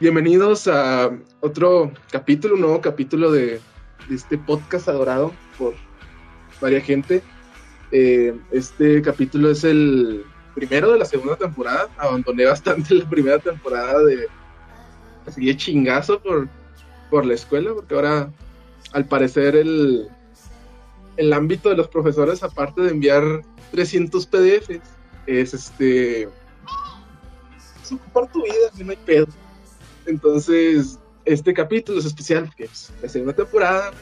Bienvenidos a otro capítulo, un nuevo capítulo de, este podcast adorado por varias gente. Eh, este capítulo es el primero de la segunda temporada. Abandoné bastante la primera temporada de seguí chingazo por, por la escuela, porque ahora al parecer el, el ámbito de los profesores, aparte de enviar 300 PDFs, es este es ocupar tu vida, no hay pedo. Entonces, este capítulo es especial porque es la segunda temporada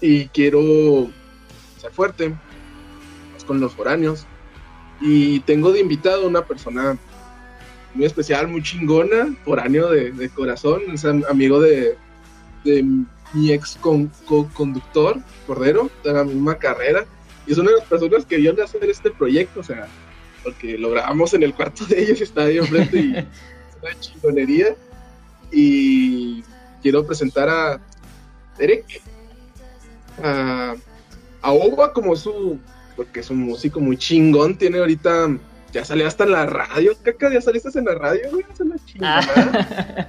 y quiero ser fuerte con los foráneos. Y tengo de invitado a una persona muy especial, muy chingona, foráneo de, de corazón, es amigo de, de mi ex conductor, Cordero, de la misma carrera. Y es una de las personas que vio hacer este proyecto, o sea, porque lo grabamos en el cuarto de ellos, está ahí enfrente y es una chingonería y quiero presentar a Derek, a, Oba como su, porque es un músico muy chingón, tiene ahorita, ya salió hasta en la radio, caca, ya saliste en la radio, güey, es una chingada.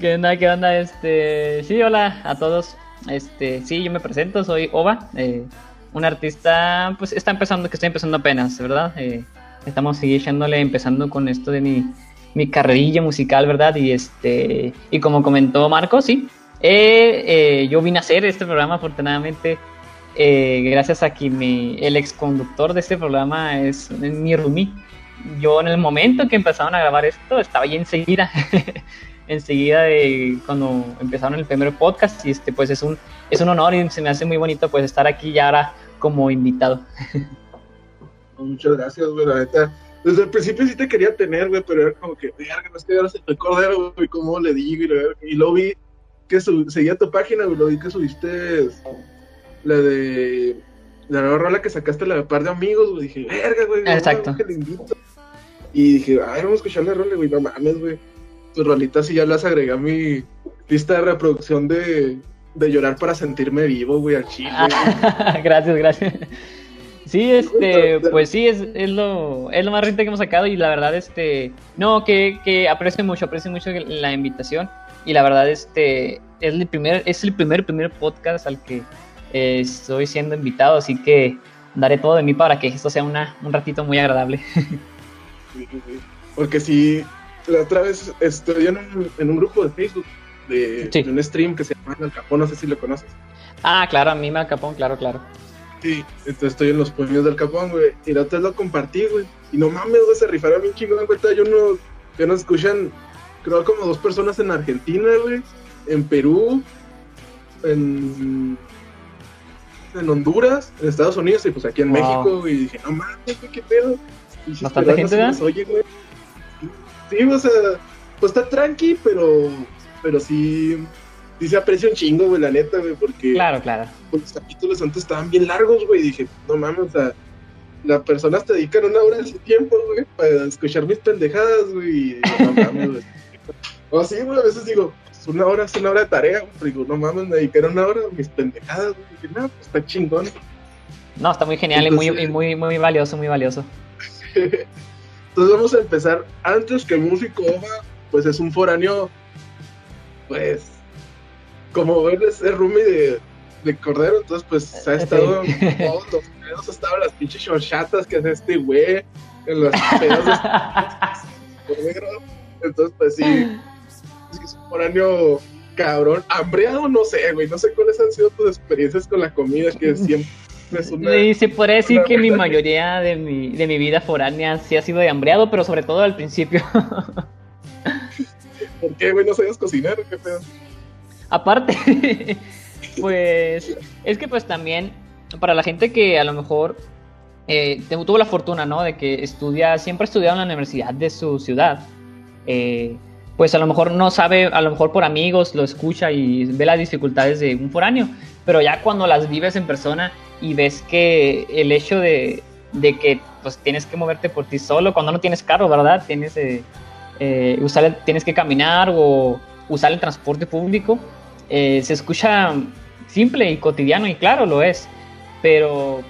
¿Qué onda, qué onda? Este, sí, hola a todos. Este, sí, yo me presento, soy Oba, eh, un artista, pues está empezando, que estoy empezando apenas, ¿verdad? Eh, estamos echándole, empezando con esto de mi mi carrerilla musical, ¿verdad? Y este y como comentó Marco, sí, eh, eh, yo vine a hacer este programa afortunadamente eh, gracias a que mi, el ex conductor de este programa es mi Rumi. Yo en el momento que empezaron a grabar esto estaba ahí enseguida, enseguida de cuando empezaron el primer podcast y este pues es un es un honor y se me hace muy bonito pues estar aquí ya ahora como invitado. Muchas gracias, la desde el principio sí te quería tener, güey, pero era como que, verga, no es que ahora se me cordero, güey, cómo le digo, y, lo vi que seguía tu página, güey, lo vi que subiste la de la nueva rola que sacaste, la de par de amigos, güey, dije, verga, güey, exacto. Que le invito. Y dije, ay, vamos a escuchar la rola, güey, no mames, güey. Tus rolitas sí ya las agregué a mi lista de reproducción de, de llorar para sentirme vivo, güey, al chile. gracias, gracias. Sí, este, pues sí, es, es, lo, es lo más reciente que hemos sacado y la verdad, este, no, que, que aprecio mucho, aprecio mucho la invitación y la verdad, este, es el primer, es el primer, primer podcast al que eh, estoy siendo invitado, así que daré todo de mí para que esto sea una, un ratito muy agradable. Porque si la otra vez estoy en un, en un grupo de Facebook de, de, un stream que se llama El Capón, no sé si lo conoces. Ah, claro, a mí me Capón, claro, claro. Sí, entonces estoy en los puños del capón, güey. Y la otra vez lo compartí, güey. Y no mames, güey, se rifaron bien chingón, güey. Yo no, que nos escuchan, creo como dos personas en Argentina, güey. En Perú, en, en Honduras, en Estados Unidos y pues aquí en México, güey. Y dije, no mames, güey, qué pedo. Y Bastante gente, Oye, güey. Sí, o sea, pues está tranqui, pero, pero sí sí se aprecia un chingo, güey, la neta, güey, porque. Claro, claro. los capítulos antes estaban bien largos, güey, y dije, no mames, o sea, las personas te dedican una hora de su tiempo, güey, para escuchar mis pendejadas, güey, y no mames, güey. O sí, güey, a veces digo, es una hora, es una hora de tarea, güey, digo, no mames, me dedicaron una hora a mis pendejadas, güey, y dije, no, pues está chingón. No, está muy genial y muy, muy, muy valioso, muy valioso. Entonces vamos a empezar. Antes que el músico Ova, pues es un foráneo, pues como él es, el roomie de, de, Cordero, entonces pues se ha estado en todos los pedos, ha estado las pinches shortchatas que hace este güey, en los pedos de negro. Entonces pues sí, es es un foráneo cabrón, hambreado no sé, güey, no sé cuáles han sido tus experiencias con la comida, que siempre es una... Sí, se puede decir que mi mayoría de mi, de mi vida foránea sí ha sido de hambreado, pero sobre todo al principio. ¿Por qué, güey? ¿No sabías cocinar? ¿Qué pedo? Aparte, pues es que pues también para la gente que a lo mejor eh, tuvo la fortuna, ¿no? De que estudia, siempre ha estudiado en la universidad de su ciudad. Eh, pues a lo mejor no sabe, a lo mejor por amigos lo escucha y ve las dificultades de un foráneo, pero ya cuando las vives en persona y ves que el hecho de, de que pues tienes que moverte por ti solo, cuando no tienes carro, ¿verdad? Tienes, eh, eh usar, tienes que caminar o usar el transporte público, eh, se escucha simple y cotidiano y claro lo es, pero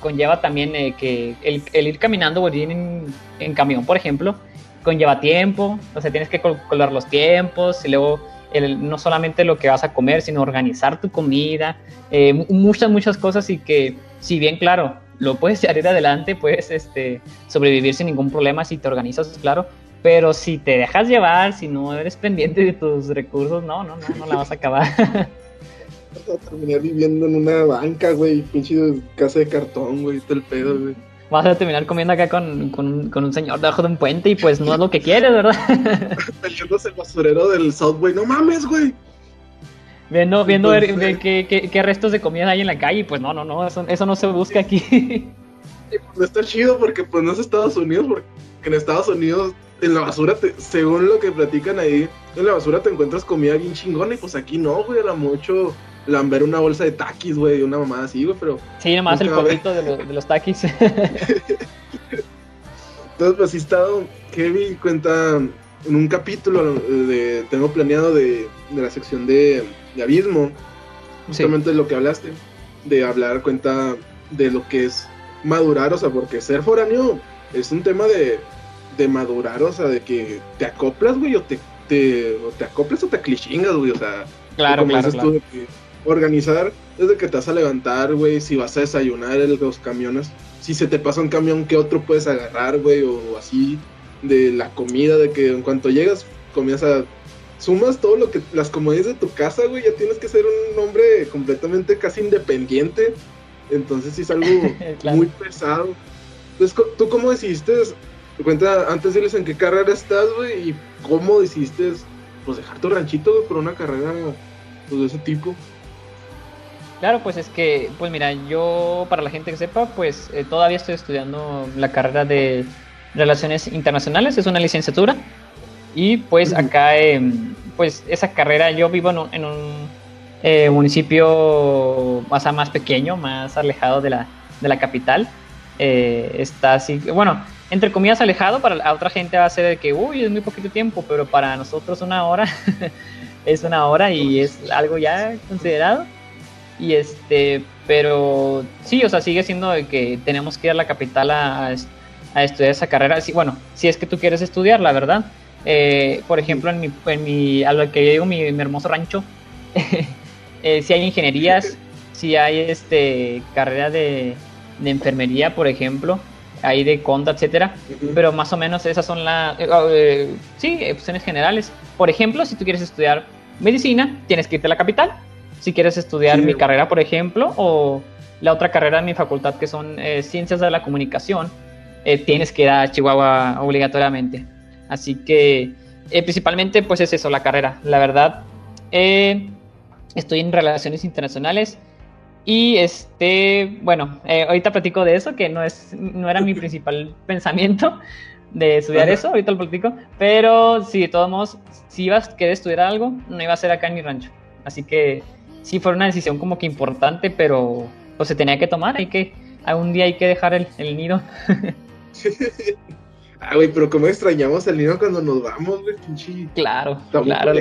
conlleva también eh, que el, ir caminando ir en, camión, por ejemplo, conlleva tiempo, o sea, tienes que calcular los tiempos y luego no solamente lo que vas a comer, sino organizar tu comida, eh, muchas, muchas cosas y que si bien, claro, lo puedes salir adelante, puedes este, sobrevivir sin ningún problema si te organizas, claro, pero si te dejas llevar, si no eres pendiente de tus recursos, no, no, no, no la vas a acabar. Vas a terminar viviendo en una banca, güey, pinche casa de cartón, güey, todo el pedo, güey vas a terminar comiendo acá con, con, con, un señor debajo de un puente y pues no es lo que quieres, ¿verdad? Peleándose el basurero del Subway, no mames, güey. Viendo, viendo ver, qué, qué, restos de comida hay en la calle, pues no, no, no, eso, eso no se busca aquí. pues está chido porque pues no es Estados Unidos, porque en Estados Unidos en la basura, te, según lo que platican ahí, en la basura te encuentras comida bien chingona y pues aquí no, güey, era mucho lamber una bolsa de taquis, güey, una mamada así, güey, pero... Sí, nomás el poquito de, de, los taquis. Entonces, pues sí estado, Kevin cuenta en un capítulo de, tengo planeado de, de la sección de, Abismo, justamente de lo que hablaste, de hablar cuenta de lo que es madurar, o sea, porque ser foráneo es un tema de, de madurar, o sea, de que te acoplas, güey, o te, te, o te acoplas o te clichingas, güey, o sea, claro, claro, claro. Tú organizar desde que te vas a levantar, güey, si vas a desayunar en los camiones, si se te pasa un camión, ¿qué otro puedes agarrar, güey? O así, de la comida, de que en cuanto llegas, comienzas a... Sumas todo lo que, las comodidades de tu casa, güey, ya tienes que ser un hombre completamente casi independiente. Entonces sí es algo muy pesado. Entonces, ¿tú cómo decidiste, cuenta, antes de irles en qué carrera estás, güey, y cómo decidiste, pues, dejar tu ranchito, güey, por una carrera, pues, de ese tipo? Claro, pues es que, pues mira, yo, para la gente que sepa, pues eh, todavía estoy estudiando la carrera de Relaciones Internacionales, es una licenciatura. Y pues acá, pues esa carrera, yo vivo en un, eh, municipio más, más pequeño, más alejado de la, de la capital. Eh, está así, bueno, entre comillas alejado, para otra gente va a ser de que, uy, es muy poquito tiempo, pero para nosotros una hora es una hora y es algo ya considerado. Y este, pero sí, o sea, sigue siendo de que tenemos que ir a la capital a, estudiar esa carrera. Sí, bueno, si es que tú quieres estudiar, la verdad. Eh, por ejemplo, en mi, en mi, a lo que yo digo, mi, hermoso rancho, eh, si hay ingenierías, si hay este carrera de, de enfermería, por ejemplo, hay de conta, etcétera, pero más o menos esas son las, eh, oh, sí, opciones generales. Por ejemplo, si tú quieres estudiar medicina, tienes que irte a la capital si quieres estudiar mi carrera, por ejemplo, o la otra carrera de mi facultad que son eh, ciencias de la comunicación, eh, tienes que ir a Chihuahua obligatoriamente. Así que eh, principalmente pues es eso, la carrera. La verdad, estoy en relaciones internacionales y este, bueno, ahorita platico de eso, que no, es, no era mi principal pensamiento de estudiar eso, ahorita lo platico, pero si de todos modos, si ibas a querer estudiar algo, no iba a ser acá en mi rancho. Así que sí fue una decisión como que importante, pero pues se tenía que tomar, hay que, algún día hay que dejar el, nido. ah, güey, pero cómo extrañamos el nido cuando nos vamos, güey, Claro, claro.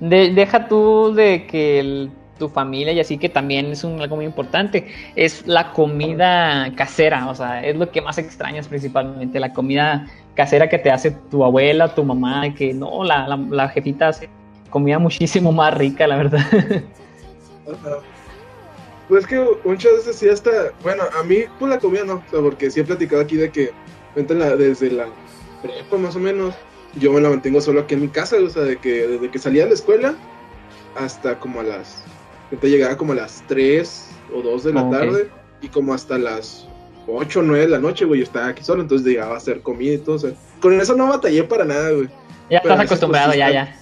deja tú de que tu familia y así que también es un, algo muy importante, es la comida casera, o sea, es lo que más extrañas principalmente, la comida casera que te hace tu abuela, tu mamá, que no, la, la, jefita hace comida muchísimo más rica, la verdad. Pues que muchas veces sí hasta, bueno, a mí pues la comida no, o sea, porque sí he platicado aquí de que desde la prepa más o menos, yo me la mantengo solo aquí en mi casa, o sea, de que desde que salía de la escuela hasta como a las, te llegaba como a las 3 o 2 de la tarde y como hasta las 8 o 9 de la noche, güey, yo estaba aquí solo, entonces llegaba a hacer comida y todo, o sea, con eso no batallé para nada, güey. Ya estás acostumbrado, ya, ya.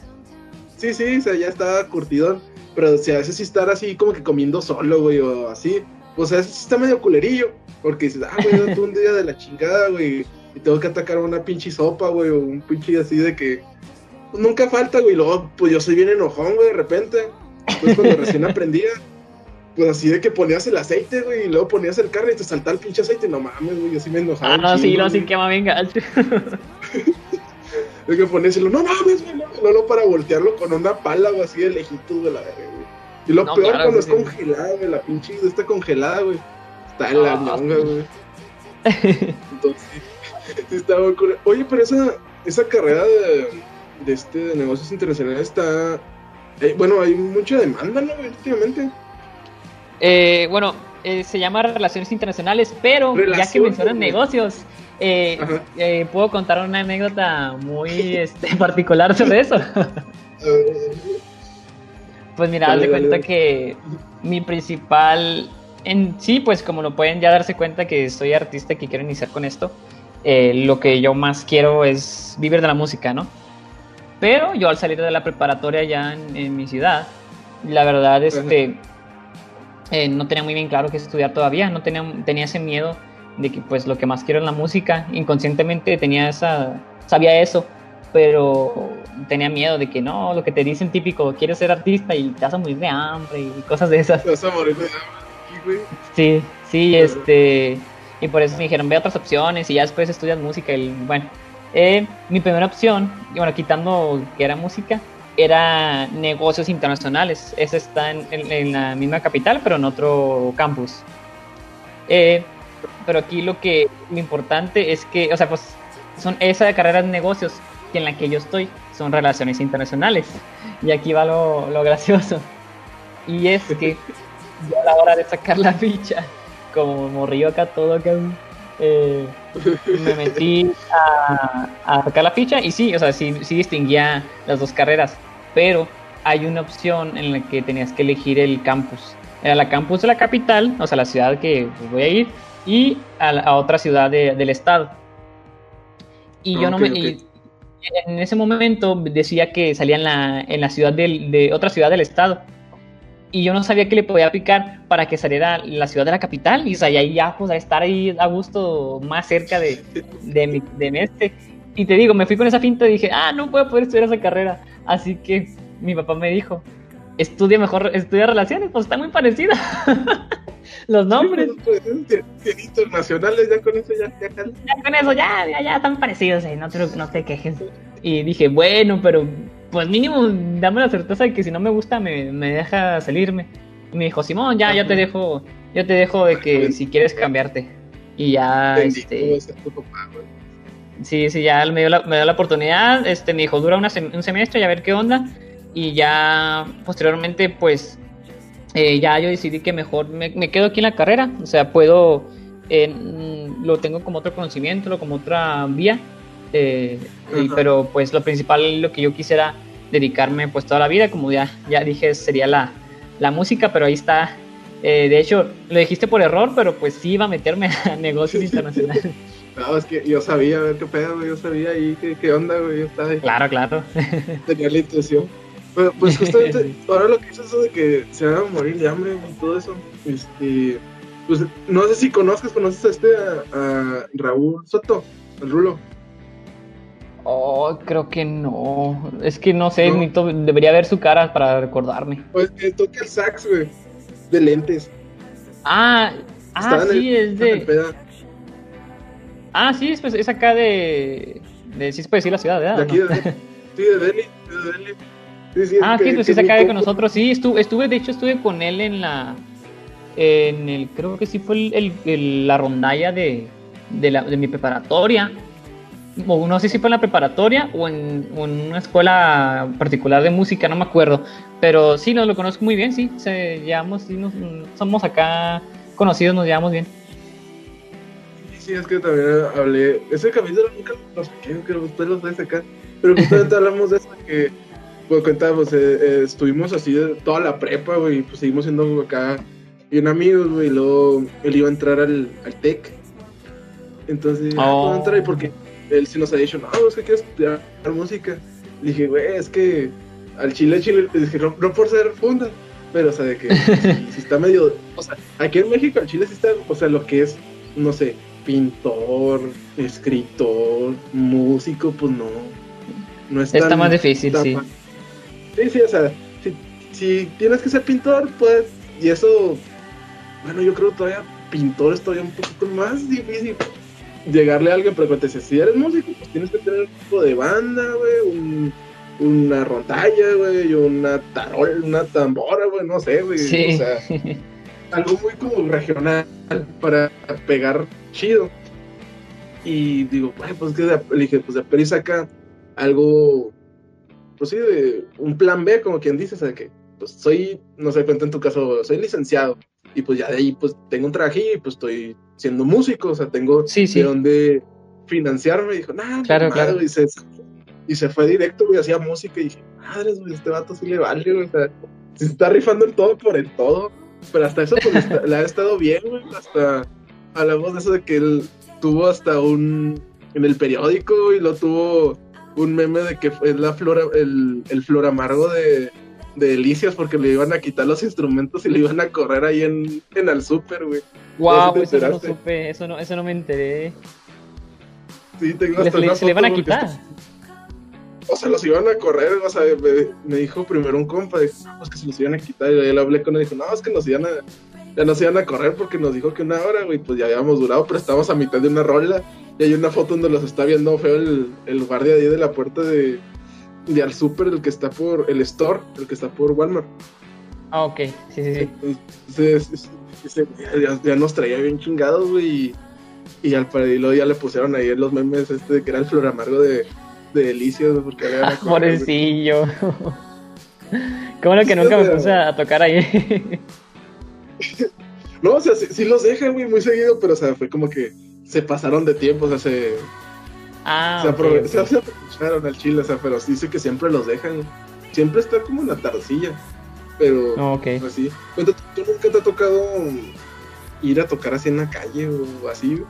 Sí, sí, o sea, ya estaba curtidón. Pero o sea, a veces sí estar así como que comiendo solo, güey, o así. Pues a veces sí está medio culerillo. Porque dices, ah, güey, tú un día de la chingada, güey. Y tengo que atacar una pinche sopa, güey, o un pinche así de que. Pues, nunca falta, güey. Luego, pues yo soy bien enojón, güey, de repente. Pues cuando recién aprendía. Pues así de que ponías el aceite, güey, y luego ponías el carne y te saltaba el pinche aceite. No mames, güey, así me enojaba. Ah, no, sí, no, sí quema bien gacho. Hay que ponérselo, no mames, güey, no, no, para voltearlo con una pala o así de lejitos de la verga, güey. Y lo peor cuando es congelada, güey, la pinche está congelada, güey. Está en la ñonga, güey. Entonces, sí, está muy. Oye, pero esa, esa carrera de, de este de negocios internacionales está. Eh, bueno, hay mucha demanda, ¿no? Últimamente. Eh, bueno, eh, se llama Relaciones Internacionales, pero ya que mencionan güey. negocios, puedo contar una anécdota muy este, particular sobre eso. Pues mira, Dale, haz de cuenta dale. que mi principal, en sí, pues como lo pueden ya darse cuenta que soy artista y que quiero iniciar con esto, lo que yo más quiero es vivir de la música, ¿no? Pero yo al salir de la preparatoria ya en, en mi ciudad, la verdad, este, eh, no tenía muy bien claro qué estudiar todavía, no tenía, tenía ese miedo de que pues lo que más quiero es la música, inconscientemente tenía esa, sabía eso, pero tenía miedo de que no, lo que te dicen típico, quieres ser artista y te vas a morir de hambre y cosas de esas. te vas a morir de hambre. Sí, sí, este, y por eso me dijeron, ve otras opciones y ya después estudias música y bueno, eh, mi primera opción, y bueno, quitando que era música, era negocios internacionales. Ese está en, en- en la misma capital, pero en otro campus. Eh, pero aquí lo que lo importante es que, o sea, pues son esa carrera de negocios que en la que yo estoy son relaciones internacionales. Y aquí va lo, lo gracioso. Y es que yo a la hora de sacar la ficha, como morrillo acá todo acá, eh, me metí a, a sacar la ficha y sí, o sea, sí, sí distinguía las dos carreras, pero hay una opción en la que tenías que elegir el campus. Era la campus de la capital, o sea, la ciudad que voy a ir, y a, la- a otra ciudad de- del estado. Y yo no me... y en ese momento decía que salía en la, en la ciudad del, de otra ciudad del estado. Y yo no sabía que le podía picar para que saliera la ciudad de la capital. Y o sea, y ahí ya, pues, a estar ahí a gusto, más cerca de, de, mi, de mi este. Y te digo, me fui con esa finta y dije, ah, no voy a poder estudiar esa carrera. Así que mi papá me dijo, estudia mejor, estudia relaciones, pues está muy parecida. Los nombres. Pues, internacionales, ya con eso ya, ya ya con eso, ya, ya, ya están parecidos, eh, no, te, no te quejes. Y dije, bueno, pero pues mínimo dame la certeza de que si no me gusta me, me deja salirme. Y me dijo, Simón, ya, yo te dejo, yo te dejo de que si quieres cambiarte. Y ya, este, sí, sí, ya me dio la, me dio la oportunidad, este, me dijo, dura una sem- un semestre y a ver qué onda. Y ya posteriormente, pues, eh, ya yo decidí que mejor me, me quedo aquí en la carrera, o sea, puedo, eh, lo tengo como otro conocimiento, como otra vía, eh, y- pero pues lo principal, lo que yo quisiera dedicarme pues toda la vida, como ya, ya dije, sería la, la música, pero ahí está. Eh, de hecho, lo dijiste por error, pero pues sí iba a meterme a negocios internacionales. No, es que yo sabía, a ver qué pedo, güey. Yo sabía ahí qué, qué onda, güey. Yo estaba ahí, claro, claro. tenía la intuición. Pero, pues justamente, ahora lo que es eso de que se van a morir de hambre y todo eso, este, pues no sé si conozcas, conoces a este, a, a Raúl Soto, el Rulo. Oh, creo que no. Es que no sé, debería ver su cara para recordarme. Pues que toca el sax, güey, de lentes. Ah, ah, sí, el- es de. Ah, sí, es, pues, es acá de. de sí se puede decir la ciudad, ¿verdad? De aquí, ¿No? de, sí, de Delhi, de Delhi. Sí, sí, Ah, que- sí, pues sí se acá con nosotros. Sí, estuve, estuve, de hecho, estuve con él en la. En el. Creo que sí fue el, el- el- la rondalla de, de, la, de mi preparatoria. O no sé si fue en la preparatoria o en, o en una escuela particular de música, no me acuerdo. Pero sí, nos lo conozco muy bien, sí. Se, llevamos, sí, nos- somos acá conocidos, nos llevamos bien. Sí, sí, es que también hablé. Ese capítulo nunca lo saqué, que después lo a sacar. Pero justamente hablamos de eso, que, pues eh, eh, estuvimos así de toda la prepa, güey, pues seguimos siendo acá bien amigos, güey, y luego él iba a entrar al, al TEC. Entonces, ah, Oh. ¿puedo entrar? Y porque él sí nos había dicho, no, es que quiero estudiar música. Le dije, güey, es que al chile, chile, le dije, no, no por ser funda, pero, o sea, de que si, si está medio, o sea, aquí en México, al chile sí está, o sea, lo que es, no sé, pintor, escritor, músico, pues no, no es Está tan- más difícil, tan sí. Sí, sí, o sea, si, si tienes que ser pintor, pues, y eso, bueno, yo creo todavía pintor es todavía un poquito más difícil llegarle a alguien, pero cuando te dice, si eres músico, pues tienes que tener un tipo de banda, güey, un- una rondalla, güey, una tarol, una tambora, güey, no sé, güey, Sí. o sea, algo muy como regional para pegar chido. Y digo, pues que le dije, pues de Peri saca algo, pues sí, de un plan B, como quien dice, o sea, que pues soy, no sé, cuenta en tu caso, soy licenciado y pues ya de ahí pues tengo un traje y pues estoy siendo músico, o sea, tengo Sí, sí. de dónde financiarme. Y dijo, nah, Claro, madre, claro. güey", Y se, y se fue directo, güey, hacía música y dije, madres, güey, este vato sí le vale, güey, o sea, se está rifando en todo por el todo. Pero hasta eso, pues, está- le ha estado bien, güey, hasta hablamos de eso de que él tuvo hasta un, en el periódico y lo tuvo un meme de que fue la flora, el, el flor amargo de Delicias porque le iban a quitar los instrumentos y le iban a correr ahí en, en el súper, güey. Wow, te eso no supe, eso no, eso no me enteré. Sí, tengo hasta le- una se le van a quitar. O sea, los iban a correr, o sea, me, me dijo primero un compa, dijo, no, pues que se los iban a quitar, y yo le hablé con él, y dijo, no, es que nos iban a, ya nos iban a correr porque nos dijo que una hora, güey, pues ya habíamos durado, pero estábamos a mitad de una rola, y hay una foto donde los está viendo feo el, el guardia ahí de la puerta de, de al super, el que está por, el store, el que está por Walmart. Ah, ok, sí, sí, sí. Entonces, ya, ya nos traía bien chingados, güey, y, y al luego ya le pusieron ahí los memes este de que era el flor amargo de, de Delicias, porque había Ah, pobrecillo. Qué bueno que Sí, nunca me puse a tocar ahí. No, o sea, sí, sí los dejan, güey, muy seguido, pero, o sea, fue como que se pasaron de tiempo, o sea, se, ah, se, ok, aprove- ok. se- aprovecharon al chile, o sea, pero sí dice que siempre los dejan. Siempre está como en la tardecilla, pero No, ok. pues sí. Cuenta, ¿Tú nunca te ha tocado ir a tocar así en la calle o así?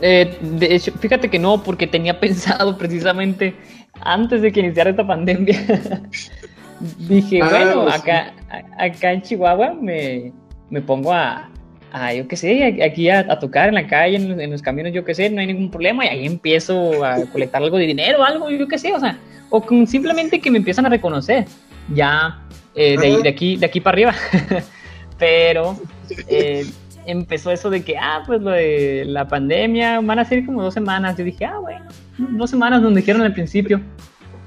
Eh, de hecho, fíjate que no, porque tenía pensado precisamente antes de que iniciara esta pandemia. Dije, Ah, bueno, pues acá, acá en Chihuahua me, me pongo a, a, yo qué sé, aquí a, a tocar en la calle, en, en los caminos, yo qué sé, no hay ningún problema, y ahí empiezo a colectar algo de dinero, algo, yo qué sé, o sea, o con simplemente que me empiezan a reconocer, ya eh, de, de aquí, de aquí para arriba. Pero eh, empezó eso de que, ah, pues lo de la pandemia, van a ser como dos semanas. Yo dije, ah, bueno, dos semanas donde dijeron al principio.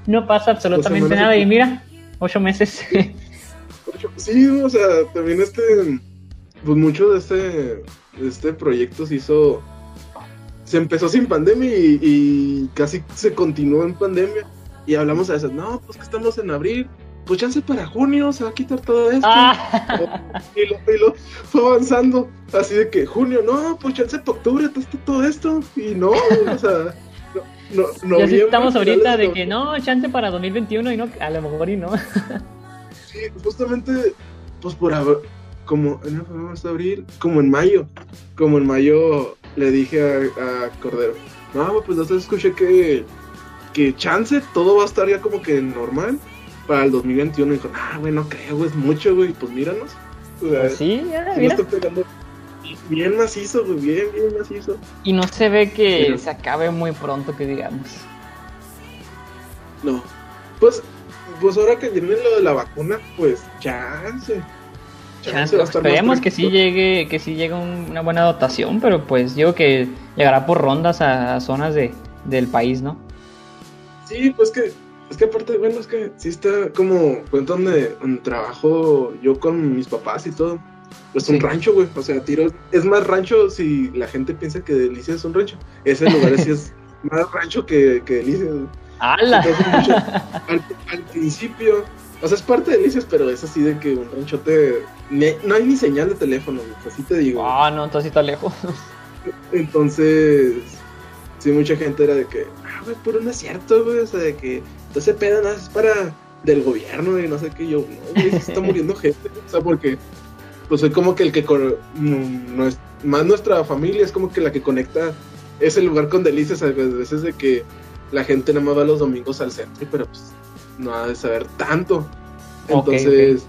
No pasa absolutamente nada. Y mira, ocho meses. Sí, o sea, también este, pues mucho de este, de este proyecto se hizo, se empezó sin pandemia y, y casi se continuó en pandemia. Y hablamos a veces, no, pues que estamos en abril, pues chance para junio se va a quitar todo esto. ah, Y, lo, y lo fue avanzando, así de que junio, no, pues chance para octubre está todo esto. Y no, o sea, no, no, y así noviembre, estamos ahorita de que no, chance para 2021 y no, a lo mejor y no. Sí, justamente, pues por como en febrero, marzo, abril, como en mayo, como en mayo le dije a, a Cordero, no, pues entonces escuché que, que chance todo va a estar ya como que normal para el 2021. Y dijo, ah, güey, no creo, güey, es mucho, güey, pues míranos. O sea, Pues sí, ya, mira. pegando bien macizo, güey, bien, bien macizo. Y no se ve que Pero- se acabe muy pronto, que digamos. No, pues, pues ahora que viene lo de la vacuna, pues chance. Esperemos que sí llegue, que sí llegue un- una buena dotación, pero pues digo que llegará por rondas a, a zonas de, del país, ¿no? Sí, pues que, es que aparte, bueno, es que sí está como, pues donde, donde trabajo yo con mis papás y todo, pues un Sí. rancho, güey, o sea, tiro, es más rancho si la gente piensa que Delicias es un rancho, ese lugar sí es más rancho que, que Delicias, güey. ¡Hala! Entonces, mucho- al, al principio, o sea, es parte de Delicias, pero es así de que un ranchote, no hay ni señal de teléfono, güey, así te digo. Ah, no, entonces está lejos. Entonces, sí, mucha gente era de que, ah, güey, pero no es cierto, güey, o sea, de que entonces pedo nada es para del gobierno y no sé qué, yo, no, güey, se está muriendo gente, o sea, porque, pues soy como que el que, no es, más nuestra familia es como que la que conecta ese lugar con delicias, a veces de que la gente nada más va los domingos al centro, pero pues no ha de saber tanto, entonces...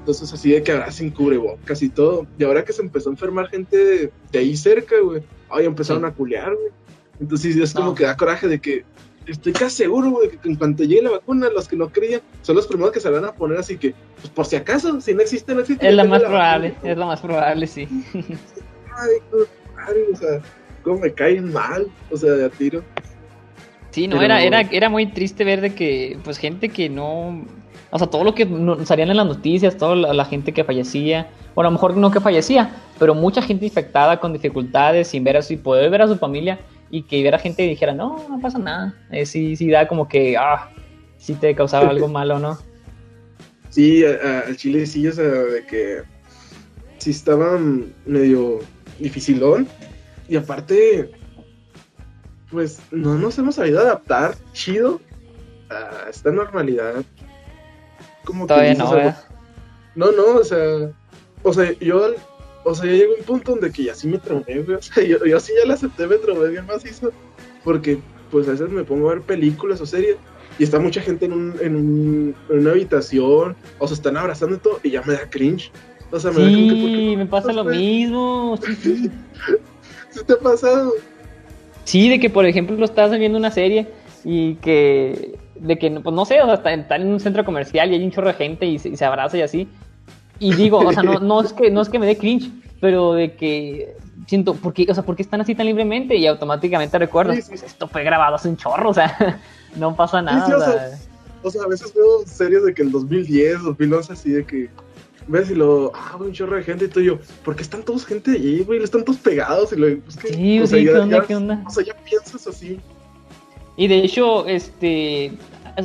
Entonces así de que ahora sin cubrebocas y todo. Y ahora que se empezó a enfermar gente de, de ahí cerca, güey. Ay, empezaron Sí. a culear, güey. Entonces es como No. que da coraje de que estoy casi seguro, güey, que en cuanto llegue la vacuna, los que no creían son los primeros que se van a poner así que, pues por si acaso, si no existe, no existe. Es la más la probable, vacuna. es la más probable, sí. Ay, madre, o sea, cómo me caen mal, o sea, de a tiro. Sí, no, Pero- era, era, era muy triste ver de que, pues, gente que no. O sea, todo lo que no- salían en las noticias, toda la, la gente que fallecía, o a lo mejor no que fallecía, pero mucha gente infectada con dificultades, sin ver a su, poder ver a su familia, y que hubiera gente y dijera, no, no pasa nada. Eh, sí, sí da como que, ah, sí te causaba algo malo, ¿no? Sí, al chile sí, o sea, de que sí estaba medio dificilón. Y aparte, pues no nos hemos sabido adaptar chido a esta normalidad. Como Todavía no, no, no, o sea, o sea, yo, o sea, ya llegó un punto donde que ya sí me traumé, güey, o sea, yo, yo sí ya la acepté, me traumé bien macizo, porque pues a veces me pongo a ver películas o series y está mucha gente en, un, en, un, en una habitación, o se están abrazando y todo, y ya me da cringe. O sea, me sí, da como que, me pasa lo mismo. Sí, sí. ¿Sí te ha pasado? Sí, de que por ejemplo estás viendo una serie y que, de que, pues no sé, o sea, están en un centro comercial y hay un chorro de gente y se, abraza y así. Y digo, o sea, no, no, es que, no es que me dé cringe, pero de que siento, ¿por qué, o sea, ¿por qué están así tan libremente? Y automáticamente recuerdo, pues esto fue grabado hace un chorro, o sea, no pasa nada. o, sea, o, sea, a veces veo series de que el 2010, 2011, así de que ves y lo, ah, un chorro de gente y todo yo, ¿por qué están todos gente allí, güey? Están todos pegados y lo, pues que, sí, o sea, ¿qué onda, qué onda? O sea, ya piensas así. Y de hecho, este,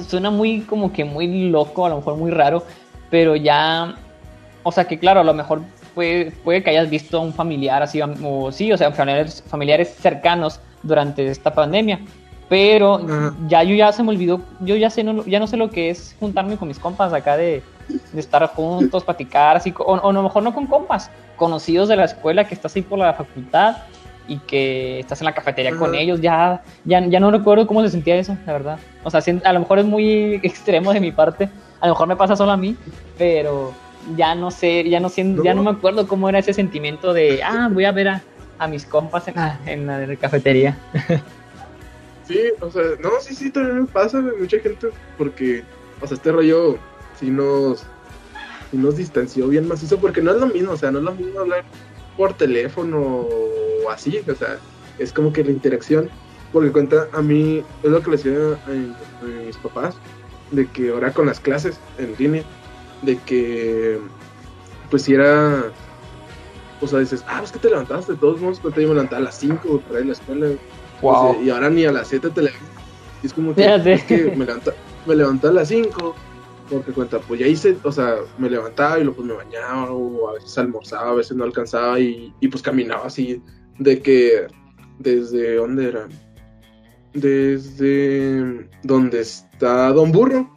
suena muy como que muy loco, a lo mejor muy raro, pero ya, o sea, que claro, a lo mejor puede, puede que hayas visto a un familiar así, o sí, o sea, familiares, familiares cercanos durante esta pandemia, pero ya yo ya se me olvidó, yo ya sé, no, ya no sé lo que es juntarme con mis compas acá de, de estar juntos, platicar, así, o, o a lo mejor no con compas, conocidos de la escuela que estás ahí por la facultad y que estás en la cafetería con ellos, ya, ya, ya no recuerdo cómo se sentía eso, la verdad. O sea, a lo mejor es muy extremo de mi parte, a lo mejor me pasa solo a mí, pero ya no sé, ya no, sé, ya no me acuerdo cómo era ese sentimiento de, ah, voy a ver a, a mis compas en la, en la cafetería. Sí, o sea, no, sí, sí, también me pasa, mucha gente, porque, o sea, este rollo sí nos, nos distanció bien macizo, porque no es lo mismo, o sea, no es lo mismo hablar por teléfono o así, o sea, es como que la interacción, porque cuenta, a mí, es lo que le decía a, mis papás, de que ahora con las clases en línea, de que, pues si era, o sea, dices, ah, es que te levantaste, de todos modos, cuenta, yo me levantaba a las 5 para ir a la escuela, y ahora ni a las 7 te levantas. Y es como que, es que me, levanta, me a las 5 porque cuenta, pues ya hice, o sea, me levantaba y luego pues me bañaba o a veces almorzaba, a veces no alcanzaba y, y pues caminaba así de que desde dónde era desde donde está Don Burro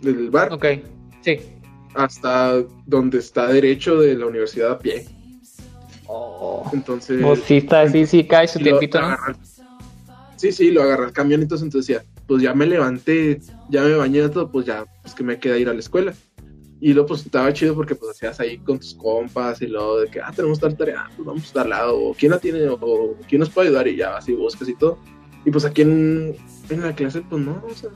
del bar. Ok sí. Hasta donde está derecho de la universidad a pie. Oh. Entonces pues sí está sí sí cae su tiempito ¿no? Sí, sí, lo agarré al camión, entonces, entonces decía, pues ya me levanté, ya me bañé todo, pues ya, pues que me queda ir a la escuela. Y luego pues estaba chido porque pues hacías ahí con tus compas y luego de que, ah, tenemos tal tarea, pues vamos a estar al lado, o quién la tiene, o, quién nos puede ayudar y ya, así buscas y todo. Y pues aquí en, en la clase, pues no, o sea,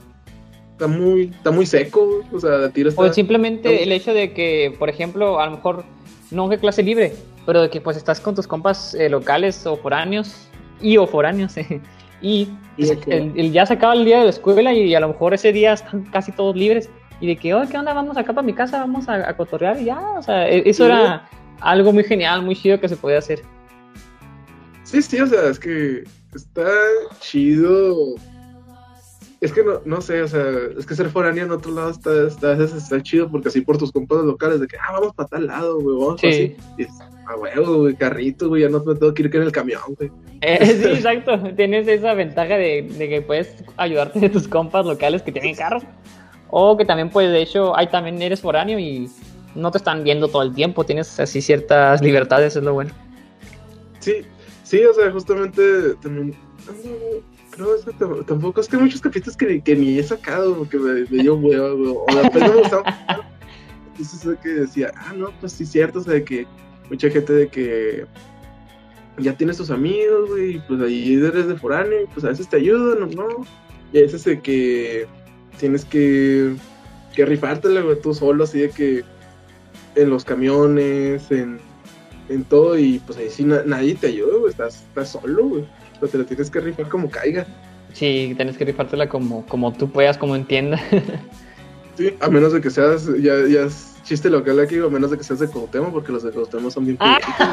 está muy, está muy seco, o sea, la tira está... O simplemente el hecho de que, por ejemplo, a lo mejor, no que clase libre, pero de que pues estás con tus compas eh, locales o foráneos, y o foráneos, eh, y el, ya se acaba el día de la escuela y a lo mejor ese día están casi todos libres. Y de que, oh, ¿qué onda? Vamos acá para mi casa, vamos a, cotorrear y ya. O sea, e, eso era algo muy genial, muy chido que se podía hacer. Sí, sí, o sea, es que está chido. Es que no, no sé, o sea, es que ser foráneo en otro lado está, está, está, chido porque así por tus compas locales de que, ah, vamos para tal lado, güey, vamos sí. así. Y a huevo, güey, carrito, güey, ya no me tengo que ir en el camión, güey. Eh, sí, exacto. Tienes esa ventaja de, que puedes ayudarte de tus compas locales que tienen carro. O que también, pues, de hecho, ahí también eres foráneo y no te están viendo todo el tiempo. Tienes así ciertas libertades, es lo bueno. Sí, sí, o sea, justamente también. Creo que tampoco es que hay muchos capítulos que, que ni he sacado porque me, me dio huevo, o apenas me gustaba. Entonces, es que decía, ah, no, pues sí, cierto, o sea, de que mucha gente de que ya tienes tus amigos, güey, y pues ahí eres de foráneo, y pues a veces te ayudan, ¿no? Y a veces de que tienes que, que rifártela, güey, tú solo, así de que en los camiones, en, en todo, y pues ahí sí nadie te ayuda, güey, estás, estás solo, güey. O te la tienes que rifar como caiga. Sí, tienes que rifártela como, como tú puedas, como entiendas. sí, a menos de que seas, ya, ya chiste local aquí, a menos de que seas de Cuauhtémoc, porque los de Cuauhtémoc son bien políticos.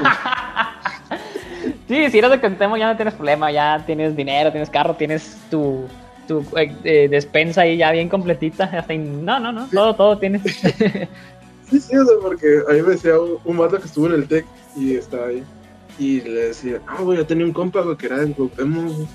Sí, si eres de Cuauhtémoc ya no tienes problema, ya tienes dinero, tienes carro, tienes tu, tu eh, eh, despensa ahí ya bien completita. Hasta in- No, no, no, todo, todo tienes. Sí, sí, o sea, porque a mí me decía un, un vato que estuvo en el TEC y estaba ahí. Y le decía, ah, güey, yo tenía un compa, güey, que era Cuauhtémoc, güey.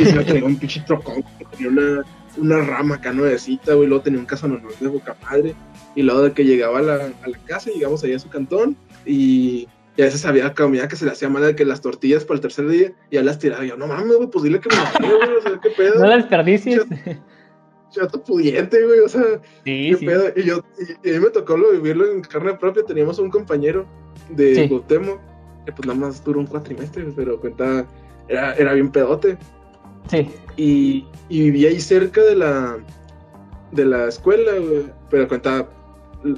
Y se traía un pinche trocón, tenía una, una rama acá nuevecita, güey, luego tenía un casa normal de boca madre. Y luego de que llegaba a la, a la casa, llegamos allá a su cantón y, y a veces había comida que se le hacía mal de que las tortillas para el tercer día y ya las tiraba. Y yo, no mames, güey, pues dile que me la güey, o sea, qué pedo. No la desperdicies. Chato pudiente, güey, o sea, Sí, ¿Qué sí. pedo? Y yo, y, y a mí me tocó lo, vivirlo en carne propia. Teníamos un compañero de Sí. Cuauhtémoc, que pues nada más duró un cuatrimestre, pero cuenta, era, era bien pedote. Sí. Y, y vivía ahí cerca de la, de la escuela, güey. Pero cuenta,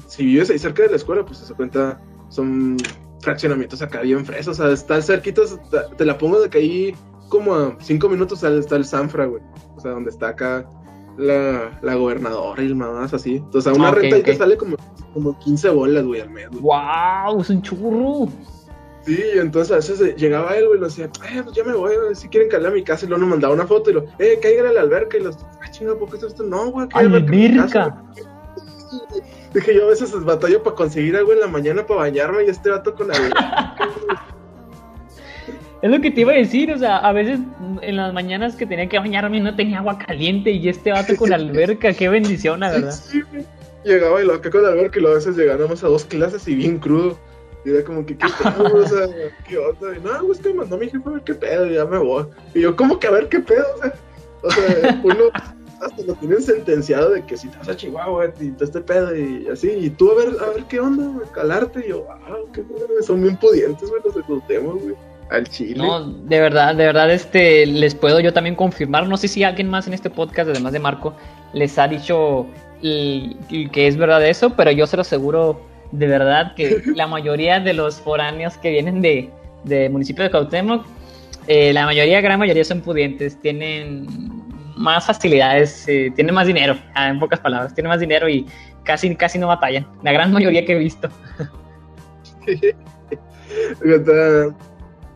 si vives ahí cerca de la escuela, pues se cuenta, son fraccionamientos acá bien frescos. O sea, está cerquita, te la pongo de que ahí como a cinco minutos está el Sanfra, güey. O sea, donde está acá la, la gobernadora y el mamás así. Entonces, a una Ah, ok, renta ahí te ok. sale como, como 15 bolas, güey, al mes, güey. ¡Wow! Es un churro. Sí, y entonces a veces llegaba él, güey, y lo decía, eh, pues ya me voy, güey, si quieren calar a mi casa, y luego nos mandaba una foto y lo, eh, caigan a la alberca, y los, ah, chinga, ¿por qué es esto? No, güey, en mi casa, ¡Alberca! güey". Dije, yo a veces batallo para conseguir algo en la mañana para bañarme, y este vato con la Es lo que te iba a decir, o sea, a veces en las mañanas que tenía que bañarme no tenía agua caliente y este vato con alberca, qué bendición, la verdad. Sí, güey. Llegaba y lo acá con la alberca, y a veces llegábamos a dos clases y bien crudo. Y era como que, ¿qué pedo? O sea, ¿qué onda? Y, no, güey, es que mandó mi jefe a ver qué pedo, y ya me voy. Y yo, ¿cómo que a ver qué pedo? O sea, uno hasta lo tienen sentenciado de que si te vas a Chihuahua y todo este pedo y así, y tú a ver, a ver qué onda, güey, calarte. Y yo, ah, qué pedo, son bien pudientes, güey, los ecutemos, güey, al chile. No, de verdad, de verdad, este, les puedo yo también confirmar, no sé si alguien más en este podcast, además de Marco, les ha dicho y que es verdad eso, pero yo se lo aseguro de verdad que la mayoría de los foráneos que vienen de, de municipio de Cuauhtémoc, eh, la mayoría, gran mayoría son pudientes, tienen más facilidades, eh, tienen más dinero, ah, en pocas palabras, tienen más dinero y casi, casi no batallan, la gran mayoría que he visto.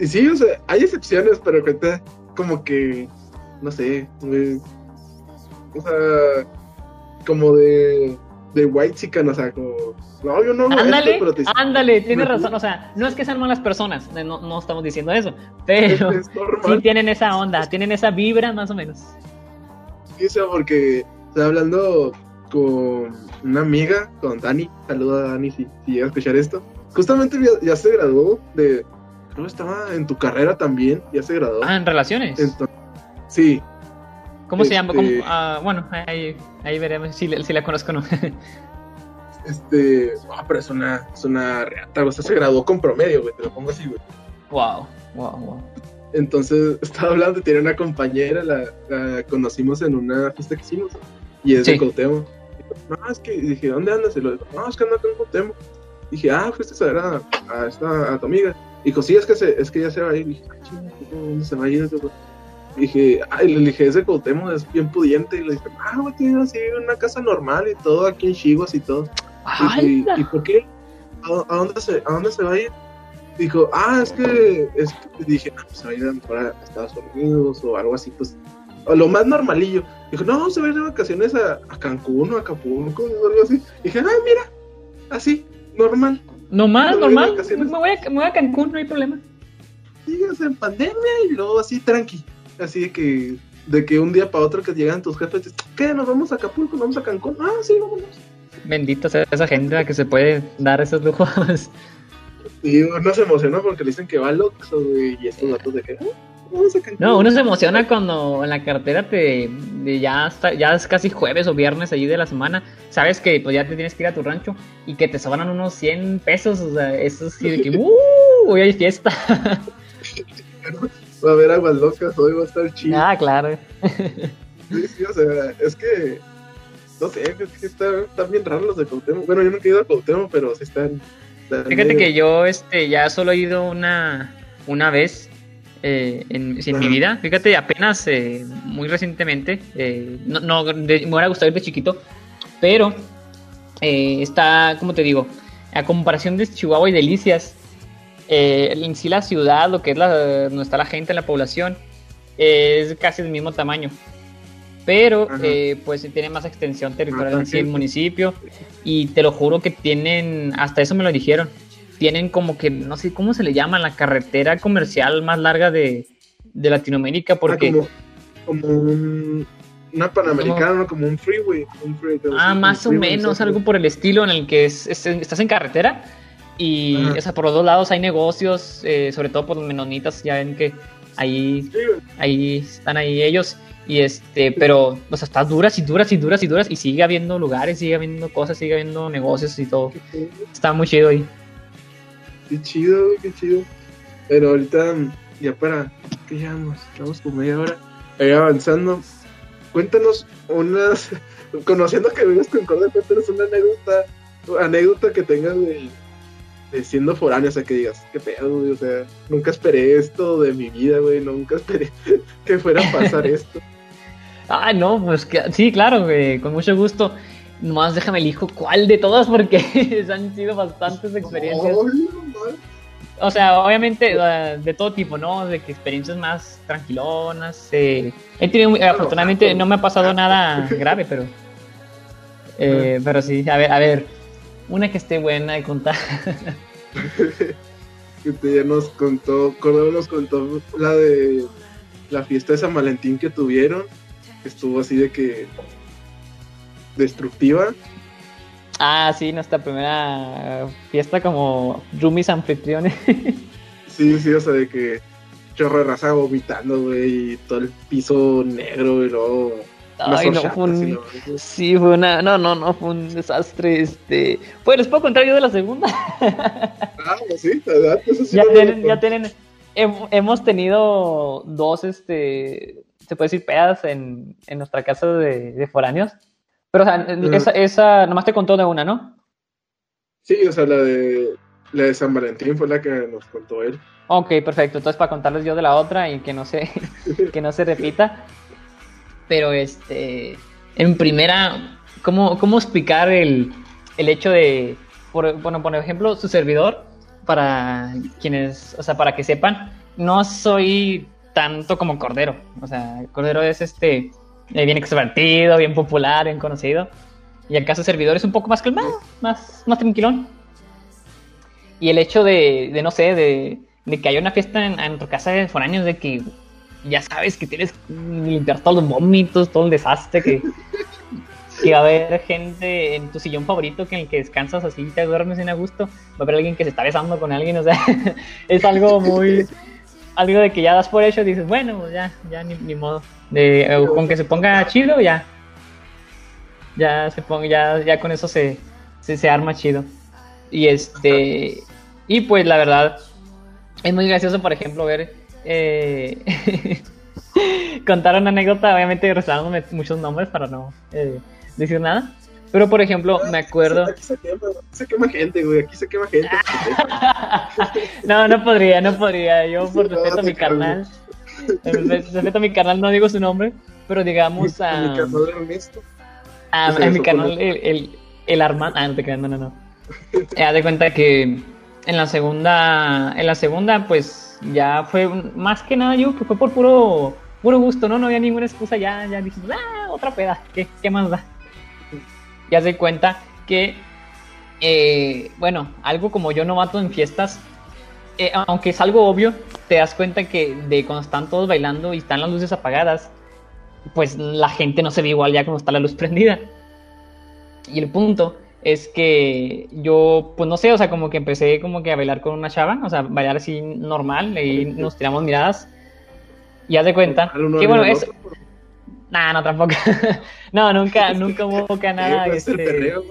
Y sí, o sea, hay excepciones, pero cuenta como que, no sé, o sea, como de, de white chican, o sea, como, no, yo no hago esto, Ándale, pero te- ándale, tienes razón. O sea, no es que sean malas personas, no, no estamos diciendo eso, pero es sí tienen esa onda, tienen esa vibra más o menos. Sí, o sea, porque estaba hablando con una amiga, con Dani, saluda a Dani si, si llega a escuchar esto. Justamente ya, ya se graduó de, creo que estaba en tu carrera también, ya se graduó. Ah, en relaciones. Entonces, sí, ¿Cómo se llama? ¿Cómo? este- Ah, bueno, ahí, ahí veremos si, si la conozco o no. este, ah, pero es una, es una reata, o sea, se graduó con promedio, güey, te lo pongo así, güey. wow, wow, wow. Entonces estaba hablando, tiene una compañera, la, la conocimos en una fiesta que hicimos, y es Sí. de Cuauhtémoc. No, es que, y dije, ¿dónde andas? Y lo dijo, no, es que ando acá en Cuauhtémoc. Dije, ah, fuiste a ver a, a, esta, a tu amiga. Dijo, sí, es que, se, es que ya se va a ir. Dije, ah, ¿dónde se va a ir? Dije, ah, y le dije, es de Cuauhtémoc, es bien pudiente. Y le dije, ah, güey, tiene así una casa normal y todo, aquí en Chivas y todo. Dije, ¿y, por qué? ¿A, a dónde se, ¿A dónde se va a ir? Dijo, ah, es que, es que- dije, ah, pues se va a ir a, mejor a Estados Unidos o algo así, pues, o lo más normalillo. Dijo, no, se va a ir de vacaciones a, a Cancún o a Acapulco o algo así. Dije, ah, mira, así, normal. Normal, No, normal. vacaciones. Me voy, a, me voy a Cancún, no hay problema. Sigues en pandemia y luego así, tranqui. Así de que, de que un día para otro que llegan tus jefes, ¿qué? ¿Nos vamos a Acapulco? ¿Nos vamos a Cancún? Ah, sí, vámonos. Bendito sea esa gente a que se puede dar esos lujos. Y uno se emocionó porque le dicen que va al Oxxo, y estos datos de que, vamos a Cancún. No, uno se emociona cuando en la cartera te ya está, ya es casi jueves o viernes allí de la semana, sabes que pues ya te tienes que ir a tu rancho y que te sobran unos 100 pesos, o sea, eso sí de que uh, hoy hay fiesta. Va a haber aguas locas, hoy va a estar chido. ah, claro. Sí, sí, o sea, es que, no sé, es que está- están bien raros los de Cuauhtémoc. Bueno, yo nunca he ido a Cuauhtémoc, pero sí están... están Fíjate que yo este ya solo he ido una una vez eh, en, en mi vida, fíjate, apenas eh, muy recientemente, eh, no, no de- me hubiera gustado ir de chiquito, pero eh, está, como te digo, a comparación de Chihuahua y Delicias, eh, en sí la ciudad, lo que es la, donde está la gente, la población, es casi del mismo tamaño. Pero eh, pues tiene más extensión territorial en sí el municipio. Y te lo juro que tienen, hasta eso me lo dijeron, tienen como que, no sé cómo se le llama, la carretera comercial más larga de, Latinoamérica. Porque... Ah, como, un, una panamericana, como, un freeway. ah, más o menos, algo por el estilo en el que estás en carretera y por los dos lados hay negocios, eh, sobre todo por los menonitas, ya ven que ahí, ahí están ahí ellos. Y este, pero, o sea, está duras y duras y duras y duras. Y sigue habiendo lugares, sigue habiendo cosas, sigue habiendo negocios y todo. Está muy chido ahí. Qué chido, qué chido. Pero ahorita, ya para, ¿qué llevamos? Estamos como media hora. Ahí avanzando. Cuéntanos unas, conociendo que vives con Córdoba, cuéntanos una anécdota, anécdota que tengas de siendo foráneo, o sea, que digas, qué pedo, güey, o sea, nunca esperé esto de mi vida, güey, nunca esperé que fuera a pasar esto. Ah, no, pues que, sí, claro, güey, con mucho gusto. Nomás déjame elijo cuál de todas porque han sido bastantes experiencias. o sea, obviamente de todo tipo, ¿no? De que experiencias más tranquilonas. Eh, he tenido, afortunadamente no me ha pasado nada grave, pero... Eh, pero sí, a ver, a ver, una que esté buena de contar. que ya nos contó, Cordero nos contó la de la fiesta de San Valentín que tuvieron, estuvo así de que destructiva. Ah, sí, nuestra primera fiesta como roomies anfitriones. sí, sí, o sea, de que chorro de raza vomitando, güey, y todo el piso negro y luego Ay, no, fue un... Sí, fue una... No, no, no, fue un desastre, este... Pues, ¿les puedo contar yo de la segunda? ah, pues sí, verdad, eso sí ya, tienen, ya tienen... Hemos tenido dos, este... Se puede decir pedas en, en nuestra casa de, de foráneos. Pero, o sea, esa, esa... Nomás te contó de una, ¿no? Sí, o sea, la de... La de San Valentín fue la que nos contó él. Ok, perfecto. Entonces, para contarles yo de la otra y que no se, que no se repita. Pero este, en primera, ¿cómo, cómo explicar el, el hecho de, bueno, por ejemplo, su servidor, para quienes, o sea, para que sepan, no soy tanto como Cordero. O sea, Cordero es este, eh, bien extrovertido, bien popular, bien conocido. Y el caso servidor es un poco más calmado, más, más tranquilón. Y el hecho de, de no sé, de, de que haya una fiesta en, en tu casa de foráneos, de que ya sabes que tienes que limpiar todos los vómitos, todo el desastre, que, que va a haber gente en tu sillón favorito que en el que descansas así y te duermes en a gusto, va a haber alguien que se está besando con alguien, o sea, es algo muy, algo de que ya das por hecho y dices, bueno, pues ya, ya ni, modo, de, con que se ponga chido, ya, ya se ponga, ya, ya con eso se, se, se arma chido. Y este, y pues la verdad, es muy gracioso, por ejemplo, ver eh, contar una anécdota, obviamente reservándome muchos nombres para no eh, decir nada. Pero por ejemplo, me acuerdo. Aquí se quema, gente, güey. Aquí se quema gente. no, no podría, no podría. Yo, por respeto a mi carnal. Respeto a mi carnal, no digo su nombre. Pero digamos a. mi canal Ernesto. A, mi canal, el, el, el Armando. Ah, no te creas, no, no, no. Haz de cuenta que en la segunda. En la segunda, pues ya fue más que nada yo que fue por puro puro gusto, ¿no? No había ninguna excusa, ya, ya dijimos, ah, otra peda, ¿qué, qué más da? Ya se cuenta que, eh, bueno, algo como yo no mato en fiestas, eh, aunque es algo obvio, te das cuenta que de cuando están todos bailando y están las luces apagadas, pues la gente no se ve igual ya cuando está la luz prendida. Y el punto es que yo, pues no sé, o sea, como que empecé como que a bailar con una chava, o sea, bailar así normal, y nos tiramos miradas. Y haz de cuenta que bueno, es... Nah, no, tampoco. no, nunca, nunca hubo nada. Este... El perreo,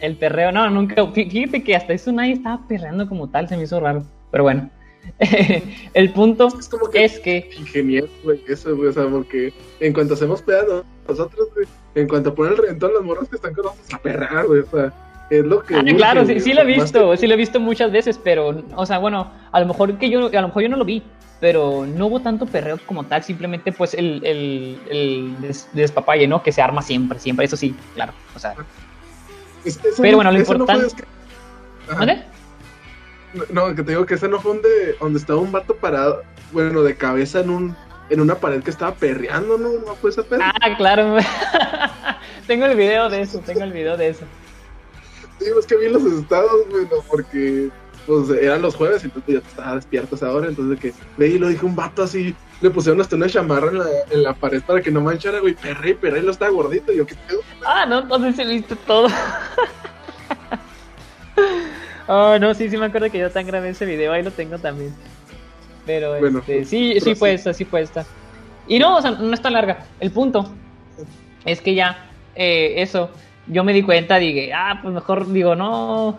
El perreo, no, nunca. Fíjate que hasta eso nadie estaba perreando como tal, se me hizo raro. Pero bueno. el punto es, como que, es que. Ingeniero, güey, eso, güey, o sea, porque en cuanto hacemos pedazos, nosotros, güey, en cuanto ponen el reventón, las morras que están con nosotros a perrar, güey, o sea. Es lo que. Ah, claro, sí, sí lo he visto, sí lo he visto muchas veces, pero, o sea, bueno, a lo mejor que yo, a lo mejor yo no lo vi, pero no hubo tanto perreo como tal, simplemente pues el, el, el despapalle, ¿no? Que se arma siempre, siempre, eso sí, claro, o sea. pero bueno, lo importante. ¿Vale? No, que te digo que ese no fue donde, donde estaba un vato parado, bueno, de cabeza en un en una pared que estaba perreando, ¿no? ¿No fue esa perra? Ah, claro. tengo el video de eso, tengo el video de eso. Sí, es que vi los estados, bueno, porque pues eran los jueves, entonces ya estaba despierto a esa hora, entonces que ve y lo dije un vato así, le pusieron hasta una chamarra en la, en la pared para que no manchara, güey, perre, perre, lo estaba gordito, y yo, ¿qué pedo? Ah, no, entonces se viste todo. oh, no, sí, sí me acuerdo que yo tan grabé ese video, ahí lo tengo también. Pero este, sí, sí fue esta, sí fue esta. Y no, o sea, no es tan larga. El punto es que ya, eh, eso, yo me di cuenta, dije, ah, pues mejor, digo, no,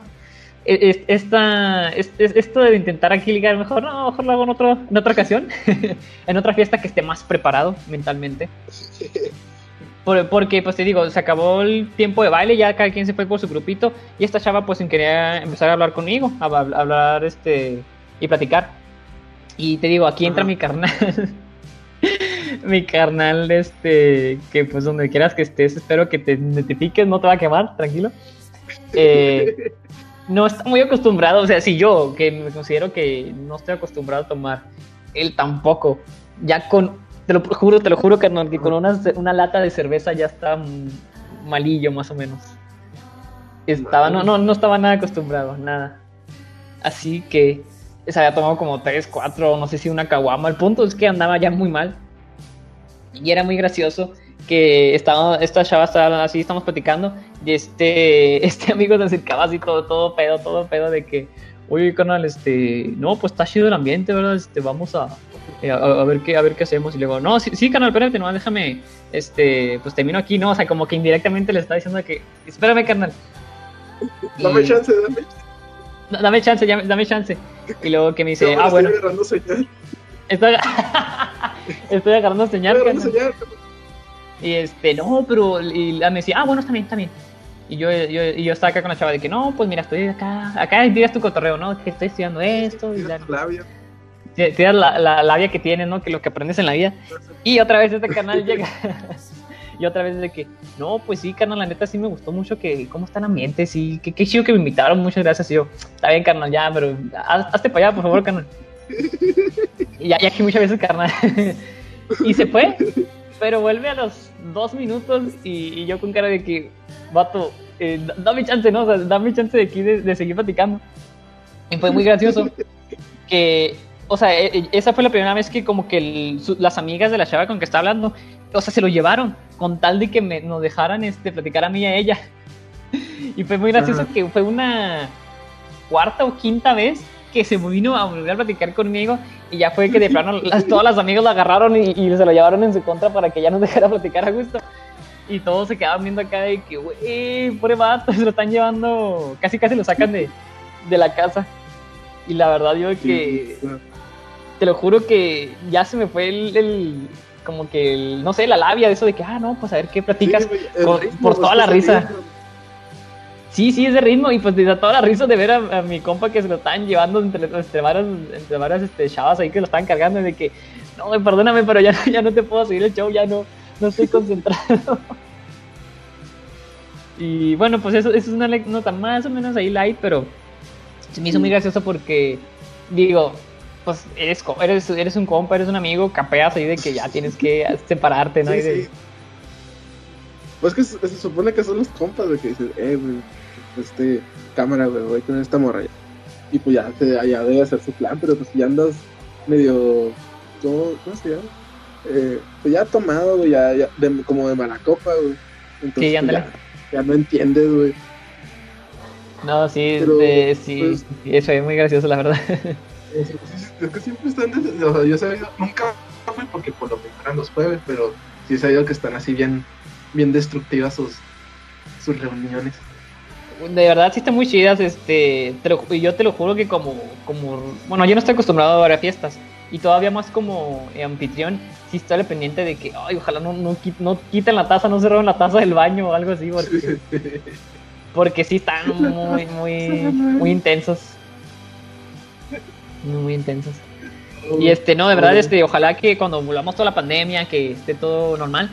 e, esta, esto de intentar aquí ligar, mejor no, mejor lo hago en, otro, en otra ocasión, en otra fiesta que esté más preparado mentalmente. porque, pues te digo, se acabó el tiempo de baile, ya cada quien se fue por su grupito, y esta chava, pues, sin querer empezar a hablar conmigo, a, hablar este y platicar. Y te digo, aquí entra mi carnal. mi carnal, este, que pues donde quieras que estés, espero que te identifiques, no te va a quemar, tranquilo. Eh, no está muy acostumbrado, o sea, si yo, que me considero que no estoy acostumbrado a tomar, él tampoco. Ya con, te lo juro, te lo juro, carnal, que con una, una lata de cerveza ya está malillo, más o menos. Estaba, no, no, no estaba nada acostumbrado, nada. Así que se había tomado como 3, 4, no sé si una caguama. El punto es que andaba ya muy mal. Y era muy gracioso que estaba, esta chava estaba así, estamos platicando, y este, este amigo se acercaba así todo, todo pedo, todo pedo de que, oye, canal, este, no, pues está chido el ambiente, ¿verdad? Este, vamos a, eh, a, ver qué, a ver qué hacemos. Y luego, no, sí, sí, canal, espérate, no, déjame, este, pues termino aquí, ¿no? O sea, como que indirectamente le está diciendo que, espérame, carnal. Dame chance, dame chance dame chance, dame chance. Y luego que me dice, ah, bueno. Estoy agarrando señal. Estoy, estoy agarrando señal. Y este, no, pero. Y me decía, ah, bueno, está bien, está bien. Y yo, yo, y yo estaba acá con la chava de que, no, pues mira, estoy acá. Acá digas tu cotorreo, ¿no? Que estoy estudiando esto. Y la labia. Tienes la, la labia que tienes, ¿no? Que lo que aprendes en la vida. Y otra vez este canal llega. Y otra vez de que, no, pues sí, carnal, la neta sí me gustó mucho que, cómo está el ambiente, sí, qué chido que me invitaron, muchas gracias. Y yo, está bien, carnal, ya, pero hazte para allá, por favor, carnal. Y ya, muchas veces, carnal. y se fue, pero vuelve a los dos minutos y, yo con cara de que, vato, eh, dame chance, ¿no? O sea, dame chance de aquí de, seguir platicando. Y fue muy gracioso que o sea, e, e, esa fue la primera vez que como que las amigas de la chava con que está hablando, o sea, se lo llevaron con tal de que me, nos dejaran este, platicar a mí y a ella. y fue muy gracioso que fue una cuarta o quinta vez que se vino a volver a platicar conmigo y ya fue que de plano las, todas las amigas lo agarraron y, se lo llevaron en su contra para que ya nos dejara platicar a gusto. Y todos se quedaban viendo acá de que, güey, pobre vato, se lo están llevando, casi casi lo sacan de, de la casa. Y la verdad yo que te lo juro que ya se me fue el, como que, no sé, la labia de eso de que, ah, no, pues a ver qué platicas por toda la risa. Sí, sí, es de ritmo y pues da toda la risa de ver a, mi compa que se lo estaban llevando entre, entre varias, entre varias este, chavas ahí que lo estaban cargando de que, no, perdóname, pero ya, ya no te puedo seguir el show, ya no, no estoy concentrado. y bueno, pues eso, eso es una nota más o menos ahí light, pero se me hizo muy gracioso porque, digo, pues eres, eres, eres un compa, eres un amigo, capeas ahí de que ya tienes que separarte, ¿no? Pues que se, supone que son los compas, de que dices, eh, güey, este, cámara, güey, voy con esta morra. Y pues ya, ya debe hacer su plan, pero pues ya andas medio, ¿cómo, cómo se llama? Eh, pues ya tomado, güey, ya, ya como de mala copa, güey. Entonces, sí, pues, ya, no entiendes, güey. No, sí, sí, pues eso es muy gracioso, la verdad. Es que siempre están, o sea, yo he sabido, nunca fue porque por lo que eran los jueves, pero sí he sabido que están así bien, bien destructivas sus, sus reuniones. De verdad sí están muy chidas, este, y yo te lo juro que como, como, bueno, yo no estoy acostumbrado a ver fiestas, y todavía más como anfitrión, sí estoy pendiente de que, ay, ojalá no, no, no quiten la taza, no se roben la taza del baño o algo así, porque, porque sí están muy, muy, muy intensos muy, intensos. Y este, no, de verdad, este, ojalá que cuando volvamos toda la pandemia, que esté todo normal,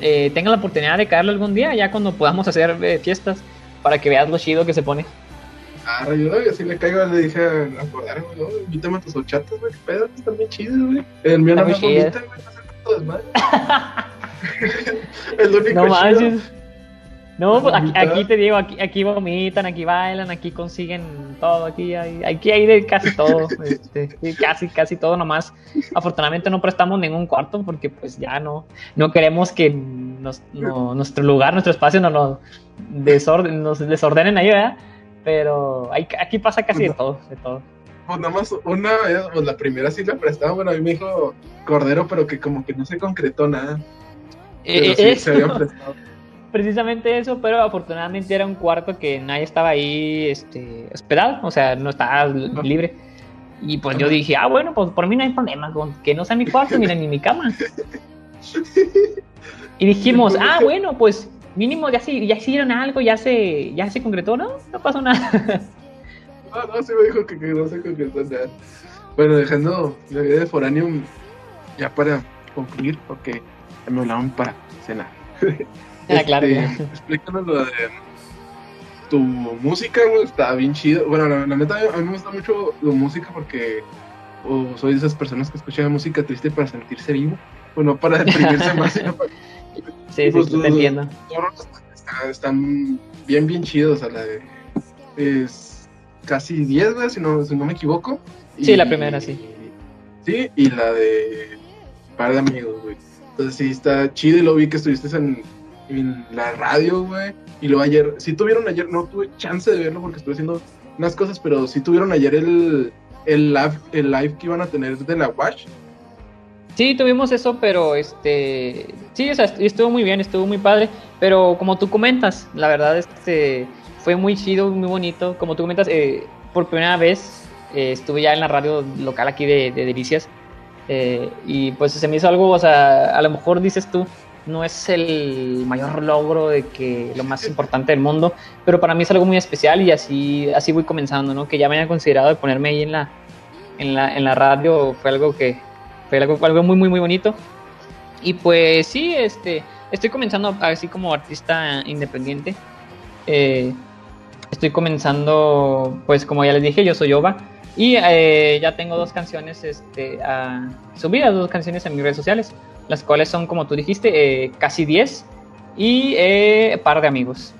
eh, tengan la oportunidad de caerlo algún día, ya cuando podamos hacer eh, fiestas, para que veas lo chido que se pone. Ah, yo, yo sí le caigo, le dije a acordar, güey, no, invítame a tus horchatas, güey, qué pedo, están bien chidos, güey. El mío no me vomita, güey, no sé cuánto desmadre. El único No chido. manches. No, pues aquí, te digo, aquí, aquí vomitan, aquí bailan, aquí consiguen todo, aquí hay, aquí hay de casi todo, este, casi, casi todo nomás. Afortunadamente no prestamos ningún cuarto porque pues ya no, no queremos que nos- no- nuestro lugar, nuestro espacio nos, lo desorden, nos desordenen ahí, ¿verdad? Pero hay- aquí pasa casi de todo, de todo. Pues nada más una vez, pues la primera sí la prestaba, bueno, a mí me dijo Cordero, pero que como que no se concretó nada. Pero Eh, sí, eso. se habían prestado. Precisamente eso, pero afortunadamente era un cuarto que nadie estaba ahí este, hospedado, o sea, no estaba libre. Y pues yo dije, ah, bueno, pues por mí no hay problema, con que no sea mi cuarto, miren, ni mi cama. Y dijimos, ah, bueno, pues mínimo ya, sí, ya hicieron algo, ya se, ya se concretó, ¿no? No pasó nada. No, no, sí me dijo que, que no se concretó nada. Bueno, dejando la vida de foráneo ya para concluir, porque ya me hablaban para cenar. Claro. Este, explícanos lo de tu música, güey, está bien chido. Bueno, la, la neta, a mí me gusta mucho la música porque o soy de esas personas que escuchan música triste para sentirse vivo. Bueno, para deprimirse más, sino para Sí, sí, Pues, sí, te entiendo. todos están, están bien, bien chidos. O sea, la de. Es casi 10, güey, si no, si no me equivoco. Sí, la primera, sí. Sí, y la de. Par de amigos, güey. Entonces sí, está chido y lo vi que estuviste en, la radio, güey. Y luego ayer, sí tuvieron ayer, no tuve chance de verlo porque estuve haciendo unas cosas, pero sí tuvieron ayer el, el, live, el live que iban a tener de la Watch. Sí, tuvimos eso, pero este, sí, o sea, est- estuvo muy bien, estuvo muy padre, pero como tú comentas, la verdad, este, fue muy chido, muy bonito, como tú comentas, eh, por primera vez eh, estuve ya en la radio local aquí de, de Delicias, eh, y pues se me hizo algo, o sea, a lo mejor dices tú, no es el mayor logro de que lo más importante del mundo, pero para mí es algo muy especial y así, así voy comenzando, ¿no? Que ya me hayan considerado de ponerme ahí en la, en la, en la radio fue algo que fue algo, algo muy muy muy bonito y pues sí este estoy comenzando así como artista independiente Eh, estoy comenzando pues como ya les dije yo soy Ova y eh, ya tengo dos canciones este subidas dos canciones en mis redes sociales las cuales son como tú dijiste eh, casi 10 y eh, par de amigos.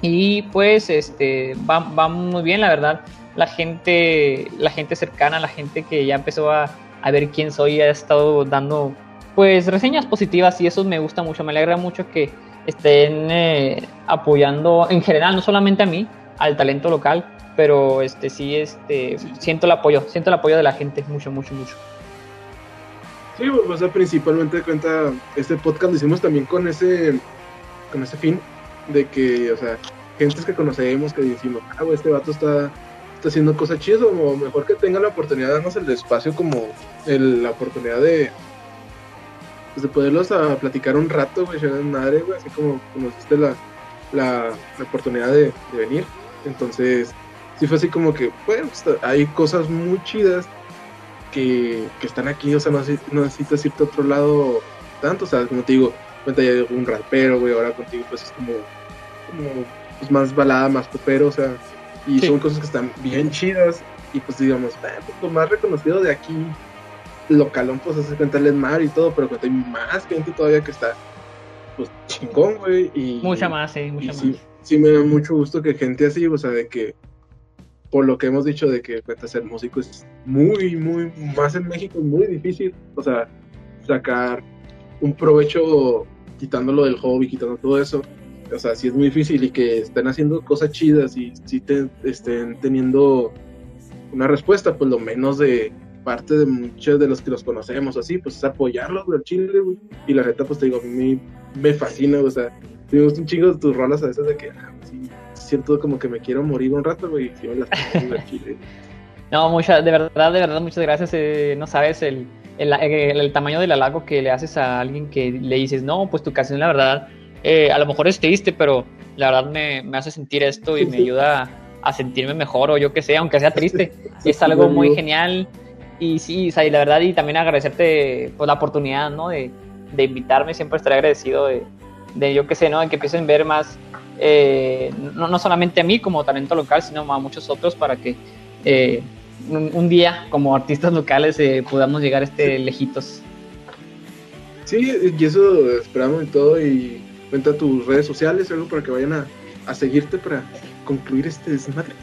Y pues este va, va muy bien la verdad. La gente la gente cercana la gente que ya empezó a, a ver quién soy ha estado dando pues reseñas positivas y eso me gusta mucho. Me alegra mucho que estén eh, apoyando en general no solamente a mí al talento local pero este sí este siento el apoyo siento el apoyo de la gente mucho mucho mucho Sí, o sea, principalmente cuenta, este podcast lo hicimos también con ese, con ese fin de que, o sea, gentes que conocemos que decimos, ah, güey, este vato está, está haciendo cosas chidas, o mejor que tenga la oportunidad de darnos el espacio como el- la oportunidad de, pues, de poderlos a platicar un rato, güey, madre, güey, así como conociste la, la, la oportunidad de, de venir. Entonces, sí fue así como que, bueno, pues, hay cosas muy chidas que, que están aquí, o sea, no, no necesitas irte a otro lado tanto, o sea, como te digo, cuenta ya un rapero, güey, ahora contigo pues es como, como pues, más balada, más popero, o sea, y Sí. son cosas que están bien chidas, y pues digamos, ah, pues, lo más reconocido de aquí, localón, pues hace cuenta el mar y todo, pero cuenta hay más gente todavía que está, pues chingón, güey, y... mucha más sí mucha y más sí, sí me da mucho gusto que gente así, o sea, de que por lo que hemos dicho de que cuenta ser músico es muy, muy, más en México es muy difícil, o sea, sacar un provecho quitándolo del hobby, quitando todo eso, o sea, sí es muy difícil y que estén haciendo cosas chidas y sí te, estén teniendo una respuesta, pues lo menos de parte de muchos de los que los conocemos así, pues es apoyarlos del chile, güey. Y la neta, pues te digo, a mí me fascina, o sea, me gusta un chingo de tus rolas a veces de que ah, siento como que me quiero morir un rato, güey. No, muchas, de verdad, de verdad, muchas gracias. eh, no sabes el, el, el- el tamaño del halago que le haces a alguien que le dices, no, pues tu canción, la verdad, eh, a lo mejor es triste, pero la verdad me, me hace sentir esto y me ayuda a, sentirme mejor o yo que sé, aunque sea triste. es algo muy genial. Y sí, o sea, y la verdad, y también agradecerte pues, la oportunidad, ¿no? De, de invitarme, siempre estaré agradecido de, de yo que sé, ¿no? De que empiecen a ver más, eh, no, solamente a mí como talento local, sino a muchos otros para que eh, un, día como artistas locales podamos llegar a este lejitos. Sí, y eso esperamos y todo. Y cuenta tus redes sociales, algo para que vayan a, a seguirte para concluir este desmadre.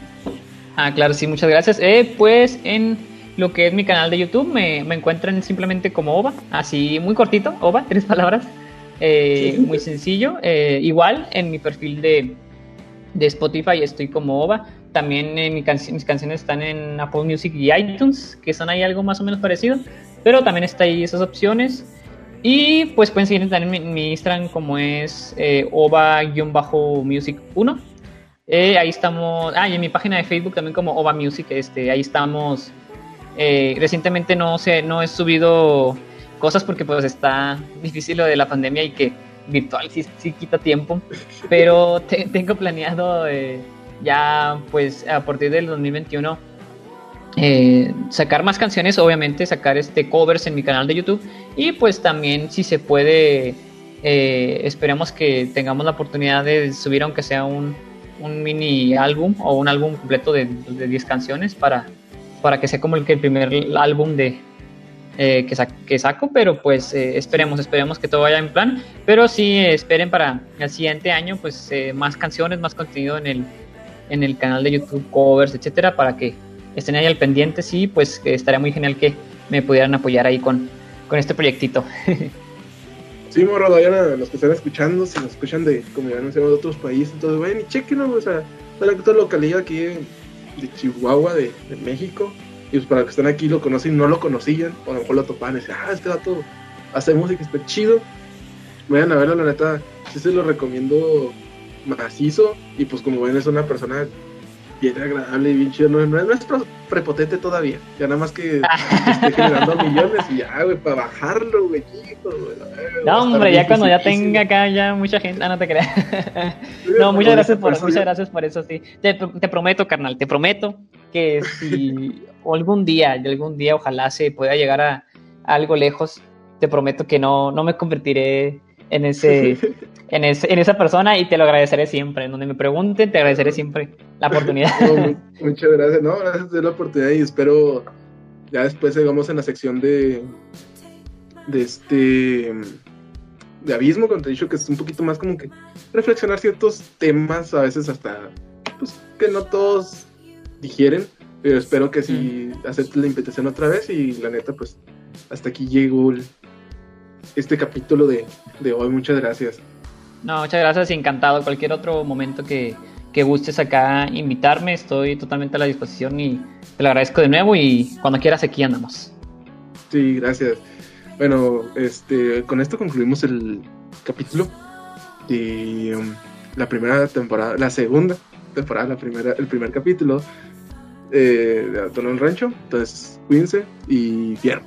Ah, claro, sí, muchas gracias. Eh, pues en lo que es mi canal de YouTube me, encuentran simplemente como OVA, así muy cortito, OVA, tres palabras, eh, muy sencillo. Eh, igual en mi perfil de, de Spotify estoy como OVA. También mis canciones están en Apple Music y iTunes, que son ahí algo más o menos parecido. Pero también está ahí esas opciones. Y pues pueden seguir también en mi, Instagram como es eh, ova-music1. Eh, ahí estamos. Ah, y en mi página de Facebook también como Ova Music. Este, ahí estamos. Eh, recientemente no sé, no he subido cosas porque pues está difícil lo de la pandemia y que virtual sí, sí quita tiempo. Pero tengo planeado eh, ya pues a partir del 2021 eh, sacar más canciones, obviamente, sacar este covers en mi canal de YouTube y pues también si se puede, eh, esperemos que tengamos la oportunidad de subir aunque sea un, un mini álbum o un álbum completo de, de 10 canciones para, para que sea como el, que el primer álbum de, eh, que, que, saco, pero pues esperemos, esperemos que todo vaya en plan, pero sí esperen para el siguiente año pues más canciones, más contenido en el, en el canal de YouTube, covers, etcétera, para que estén ahí al pendiente, sí, pues estaría muy genial que me pudieran apoyar ahí con, con este proyectito. sí, morro, vayan a los que están escuchando, si nos escuchan de, como ya de otros países, entonces vayan y chequenlo, o sea, toda la localidad aquí de, Chihuahua, de, México, y pues para que estén aquí lo conocen no lo conocían, o a lo mejor lo topan y dicen, ah, este vato hace música, está chido. Vayan a verlo, la neta, sí se lo recomiendo macizo, y pues como ven es una persona bien agradable y bien chido. No, no, es prepotente todavía. Ya nada más que esté generando millones y ya, güey, para bajarlo, güey, No, hombre, ya cuando ya tenga acá ya mucha gente. Ah, no te creas. no, muchas gracias por, muchas gracias por eso, sí. Te, te, prometo, carnal, te prometo que si algún día, algún día, ojalá se pueda llegar a, a algo lejos, te prometo que no, no me convertiré en ese en, en, esa persona y te lo agradeceré siempre. En donde me pregunten, te agradeceré siempre la oportunidad. muchas gracias, no, gracias por la oportunidad y espero ya después llegamos en la sección de de este de abismo, cuando te he dicho que es un poquito más como que reflexionar ciertos temas, a veces hasta pues que no todos digieren, pero espero que si sí aceptes la invitación otra vez y la neta pues hasta aquí llegó este capítulo de, de hoy. Muchas gracias. No, muchas gracias y encantado. Cualquier otro momento que, que gustes acá invitarme, estoy totalmente a la disposición y te lo agradezco de nuevo y cuando quieras aquí andamos. Sí, gracias. Bueno, este, con esto concluimos el capítulo de um, la primera temporada, la segunda temporada, la primera, el primer capítulo eh, de Antonio Rancho. Entonces, cuídense y bien.